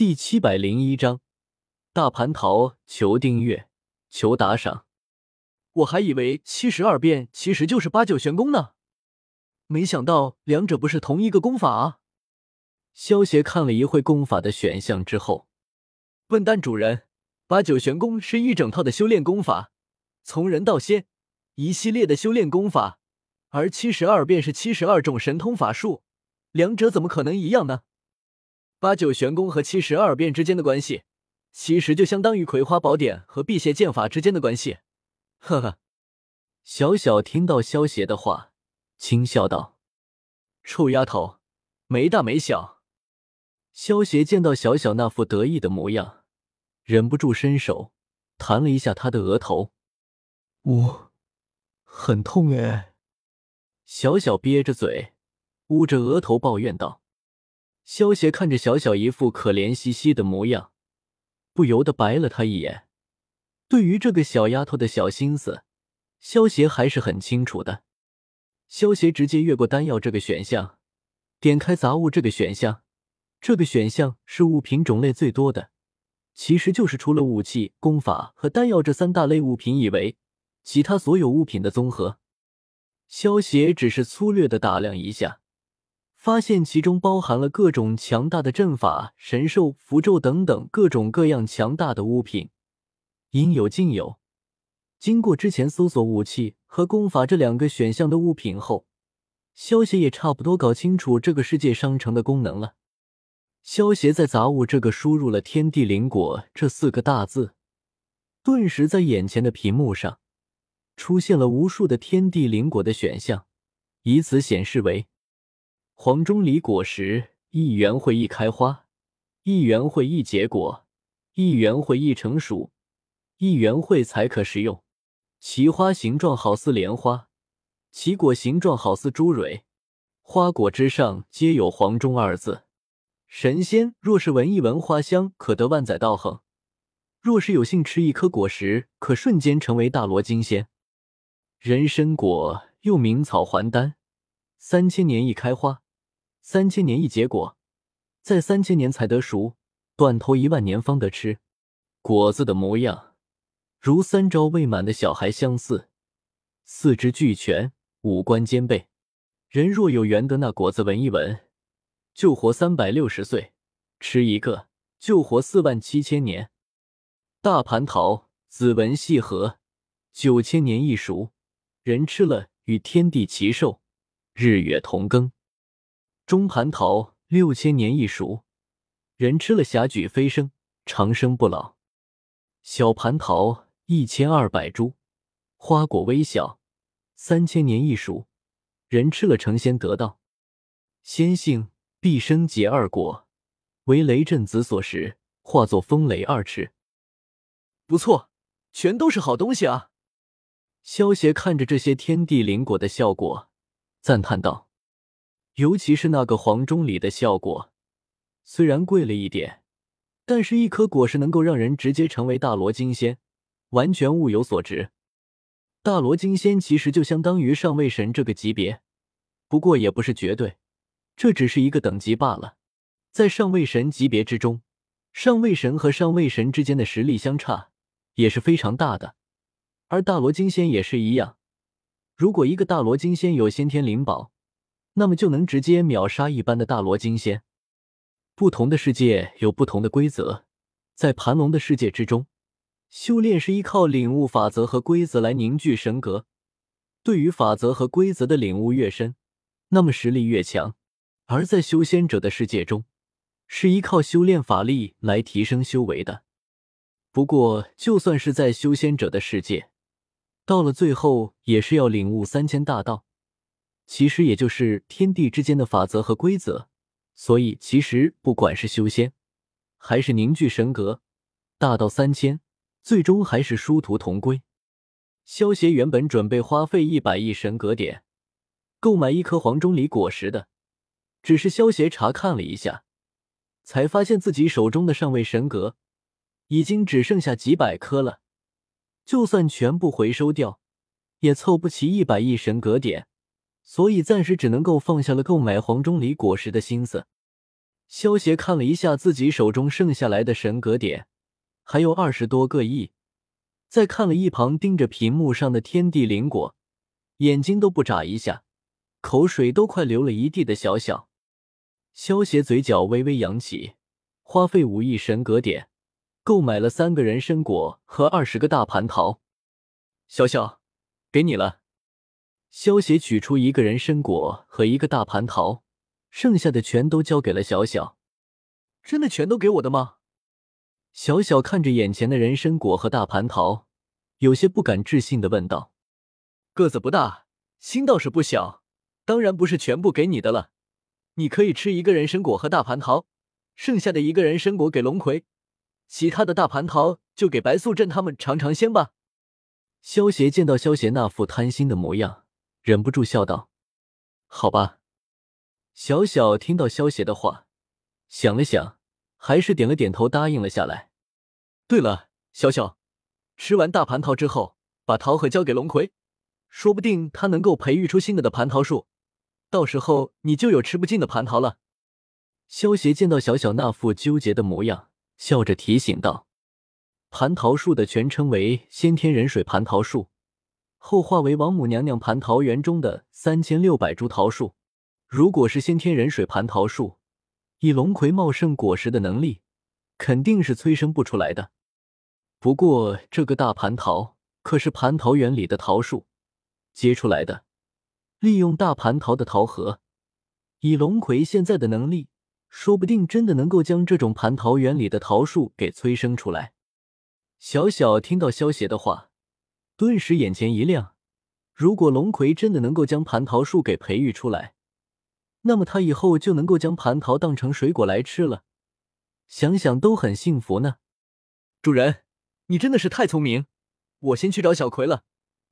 第七百零一章，大蟠桃，求订阅，求打赏。我还以为七十二变其实就是八九玄功呢，没想到两者不是同一个功法啊！萧协看了一会功法的选项之后，笨蛋主人，八九玄功是一整套的修炼功法，从人到仙，一系列的修炼功法，而七十二变是七十二种神通法术，两者怎么可能一样呢？八九玄功和七十二变之间的关系，其实就相当于葵花宝典和辟邪剑法之间的关系。呵呵，小小听到萧邪的话，轻笑道：“臭丫头，没大没小。”萧邪见到小小那副得意的模样，忍不住伸手弹了一下他的额头。呜，很痛哎！小小憋着嘴，捂着额头抱怨道。萧协看着小小一副可怜兮兮的模样，不由得白了他一眼。对于这个小丫头的小心思，萧协还是很清楚的。萧协直接越过丹药这个选项，点开杂物这个选项。这个选项是物品种类最多的，其实就是除了武器、功法和丹药这三大类物品以外，其他所有物品的综合。萧协只是粗略的打量一下。发现其中包含了各种强大的阵法、神兽、符咒等等各种各样强大的物品，应有尽有。经过之前搜索武器和功法这两个选项的物品后，萧协也差不多搞清楚这个世界商城的功能了。萧协在杂物这个输入了“天地灵果”这四个大字，顿时在眼前的屏幕上出现了无数的天地灵果的选项，以此显示为。黄钟离果实一元会一开花，一元会一结果，一元会一成熟，一元会才可食用。其花形状好似莲花，其果形状好似珠蕊，花果之上皆有黄钟二字。神仙若是闻一闻花香，可得万载道行；若是有幸吃一颗果实，可瞬间成为大罗金仙。人参果又名草还丹，三千年一开花。三千年一结果，在三千年才得熟，断头一万年方得吃。果子的模样，如三朝未满的小孩相似，四肢俱全，五官兼备。人若有缘得那果子闻一闻，就活三百六十岁；吃一个，就活四万七千年。大蟠桃，子纹细核，九千年一熟，人吃了与天地齐寿，日月同庚。中蟠桃六千年一熟，人吃了霞举飞升，长生不老。小蟠桃一千二百株，花果微小，三千年一熟，人吃了成仙得道。仙性毕生结二果，为雷震子所食，化作风雷二翅。不错，全都是好东西啊！萧协看着这些天地灵果的效果，赞叹道。尤其是那个黄钟里的效果，虽然贵了一点，但是一颗果实能够让人直接成为大罗金仙，完全物有所值。大罗金仙其实就相当于上位神这个级别，不过也不是绝对，这只是一个等级罢了。在上位神级别之中，上位神和上位神之间的实力相差也是非常大的，而大罗金仙也是一样。如果一个大罗金仙有先天灵宝，那么就能直接秒杀一般的大罗金仙。不同的世界有不同的规则，在盘龙的世界之中，修炼是依靠领悟法则和规则来凝聚神格。对于法则和规则的领悟越深，那么实力越强；而在修仙者的世界中，是依靠修炼法力来提升修为的。不过，就算是在修仙者的世界，到了最后也是要领悟三千大道。其实也就是天地之间的法则和规则，所以其实不管是修仙，还是凝聚神格，大道三千，最终还是殊途同归。萧协原本准备花费一百亿神格点购买一颗黄钟离果实的，只是萧协查看了一下，才发现自己手中的上位神格已经只剩下几百颗了，就算全部回收掉，也凑不齐一百亿神格点。所以暂时只能够放下了购买黄钟离果实的心思。萧协看了一下自己手中剩下来的神格点，还有二十多个亿，再看了一旁盯着屏幕上的天地灵果，眼睛都不眨一下，口水都快流了一地的小小。萧协嘴角微微扬起，花费五亿神格点，购买了三个人参果和二十个大蟠桃。小小，给你了。萧协取出一个人参果和一个大蟠桃。剩下的全都交给了小小，真的全都给我的吗？小小看着眼前的人参果和大蟠桃，有些不敢置信的问道：“个子不大，心倒是不小，当然不是全部给你的了。你可以吃一个人参果和大蟠桃，剩下的一个人参果给龙葵，其他的大蟠桃就给白素贞他们尝尝鲜吧。”萧协见到萧协那副贪心的模样，忍不住笑道：“好吧。”小小听到萧协的话，想了想，还是点了点头，答应了下来。对了，小小，吃完大蟠桃之后，把桃核交给龙葵，说不定他能够培育出新的的蟠桃树，到时候你就有吃不尽的蟠桃了。萧协见到小小那副纠结的模样，笑着提醒道：“蟠桃树的全称为先天人水蟠桃树，后化为王母娘娘蟠桃园中的三千六百株桃树。”如果是先天人水蟠桃树，以龙葵茂盛果实的能力，肯定是催生不出来的。不过这个大蟠桃可是蟠桃园里的桃树结出来的，利用大蟠桃的桃核，以龙葵现在的能力，说不定真的能够将这种蟠桃园里的桃树给催生出来。小小听到萧邪的话，顿时眼前一亮。如果龙葵真的能够将蟠桃树给培育出来，那么他以后就能够将蟠桃当成水果来吃了，想想都很幸福呢。主人，你真的是太聪明，我先去找小葵了，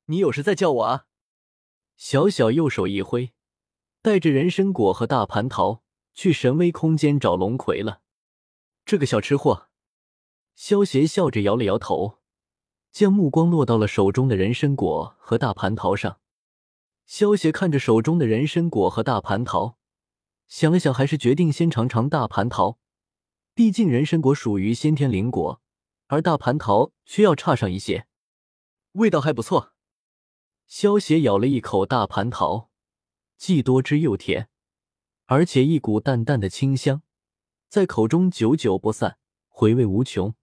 你有事再叫我啊。小小右手一挥，带着人参果和大蟠桃去神威空间找龙葵了。这个小吃货，萧邪笑着摇了摇头，将目光落到了手中的人参果和大蟠桃上。萧邪看着手中的人参果和大蟠桃。想了想，还是决定先尝尝大蟠桃。毕竟人参果属于先天灵果，而大蟠桃却要差上一些。味道还不错。萧邪咬了一口大蟠桃，既多汁又甜，而且一股淡淡的清香在口中久久不散，回味无穷。